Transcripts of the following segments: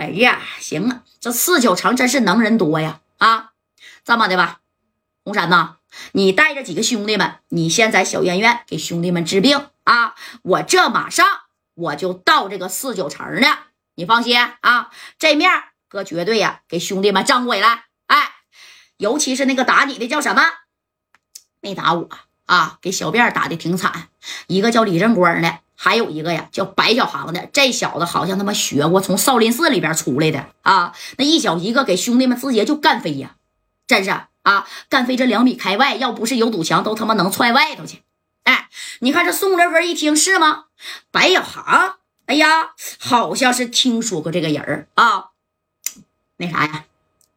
哎呀，行啊，这四九城真是能人多呀！啊，这么的吧，红山呐，你带着几个兄弟们，你先在小院院给兄弟们治病啊！我这马上我就到这个四九城呢，你放心啊，这面哥绝对呀给兄弟们张回来！哎，尤其是那个打你的叫什么？没打我啊，给小辫打的挺惨，一个叫李正光的。还有一个呀，叫白小航的，这小子好像他妈学过，从少林寺里边出来的啊！那一小一个给兄弟们直接就干飞呀，真是啊，干飞这两米开外，要不是有堵墙，都他妈能踹外头去。哎，你看这宋六根一听是吗？白小航，哎呀，好像是听说过这个人儿啊。那啥呀，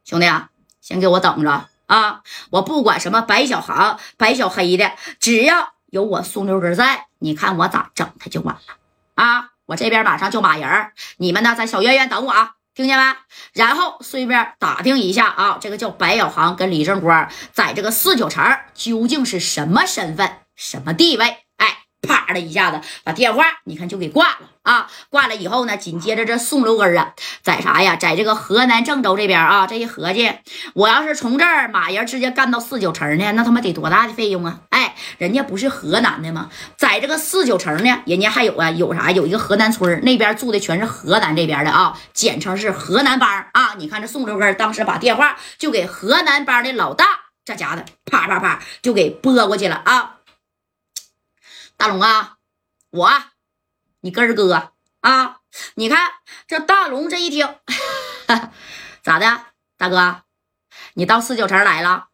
兄弟啊，先给我等着啊！我不管什么白小航、白小黑的，只要。有我宋六哥在，你看我咋整他就完了啊！我这边马上就马人你们呢在小院院等我啊，听见没？然后顺便打听一下啊，这个叫白小航跟李正光在这个四九城究竟是什么身份、什么地位？啪的一下子把电话，你看就给挂了啊！挂了以后呢，紧接着这宋楼根啊，在啥呀？在这个河南郑州这边啊，这一合计，我要是从这儿马人直接干到四九城呢，那他妈得多大的费用啊？哎，人家不是河南的吗？在这个四九城呢，人家还有啊，有啥？有一个河南村那边住的全是河南这边的啊，简称是河南帮啊！你看这宋楼根当时把电话就给河南帮的老大，这家的啪啪啪就给拨过去了啊！大龙啊，我，你根儿哥啊，你看这大龙这一听，咋的，大哥，你到四九城来了，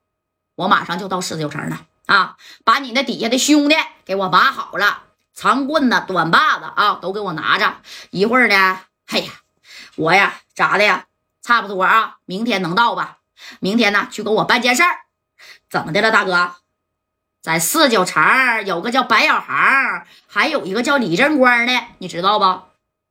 我马上就到四九城了啊，把你那底下的兄弟给我码好了，长棍子、短把子啊，都给我拿着。一会儿呢，哎呀，我呀咋的呀，差不多啊，明天能到吧？明天呢，去给我办件事儿，怎么的了，大哥？在四九城有个叫白小航，还有一个叫李正光的，你知道不？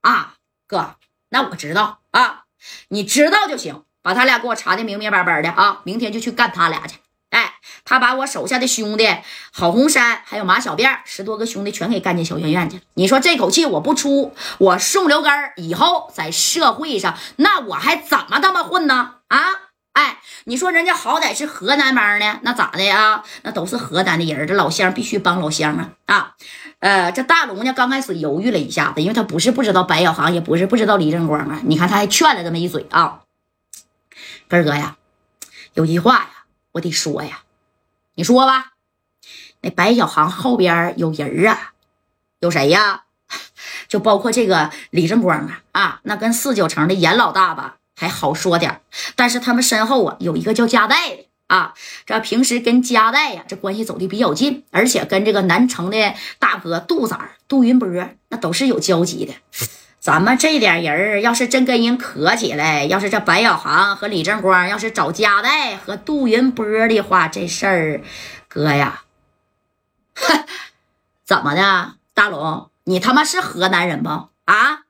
啊，哥，那我知道啊，你知道就行，把他俩给我查的明明白白的啊，明天就去干他俩去。哎，他把我手下的兄弟郝红山还有马小辫十多个兄弟全给干进小院院去了。你说这口气我不出，我宋刘根以后在社会上，那我还怎么他妈混呢？啊？哎，你说人家好歹是河南帮的，那咋的呀？那都是河南的人，这老乡必须帮老乡啊！啊，呃，这大龙呢，刚开始犹豫了一下子，因为他不是不知道白小航，也不是不知道李正光啊。你看他还劝了这么一嘴啊，根哥呀，有句话呀，我得说呀，你说吧。那白小航后边有人啊，有谁呀？就包括这个李正光啊啊，那跟四九城的严老大吧。还好说点但是他们身后啊有一个叫加代的啊，这平时跟加代呀这关系走的比较近，而且跟这个南城的大哥杜子杜云波那都是有交集的。咱们这点人要是真跟人磕起来，要是这白小航和李正光要是找加代和杜云波的话，这事儿哥呀，怎么的，大龙，你他妈是河南人不啊？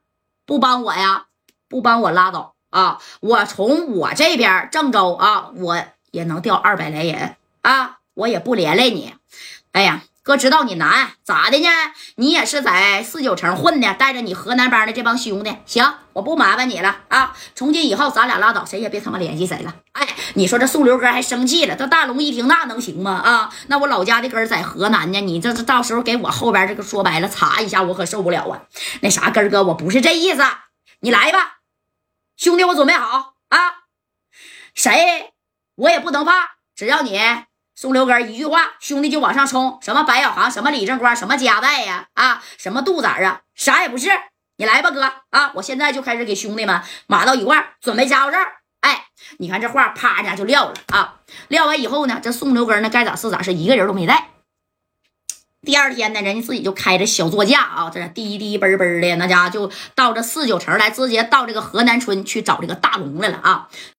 不帮我呀？不帮我拉倒。啊，我从我这边郑州啊，我也能调二百来人啊，我也不连累你。哎呀，哥知道你难，咋的呢？你也是在四九城混的，带着你河南帮的这帮兄弟。行，我不麻烦你了啊。从今以后，咱俩拉倒，谁也别他妈联系谁了。哎，你说这宋刘哥还生气了，这大龙一听，那能行吗？啊，那我老家的根在河南呢，你这这到时候给我后边这个说白了查一下，我可受不了啊。那啥，根哥，我不是这意思，你来吧。兄弟，我准备好啊！谁我也不能怕，只要你宋刘根一句话，兄弟就往上冲。什么白小航，什么李正光，什么加代呀，啊，什么杜子啊，啥也不是。你来吧，哥啊！我现在就开始给兄弟们码到一块准备家伙事儿。哎，你看这话啪一下就撂了啊！撂完以后呢，这宋刘根呢，该咋是咋，是一个人都没带。第二天呢，人家自己就开着小座驾啊，这滴滴嘣嘣的，那家就到这四九城来，直接到这个河南村去找这个大龙来了啊。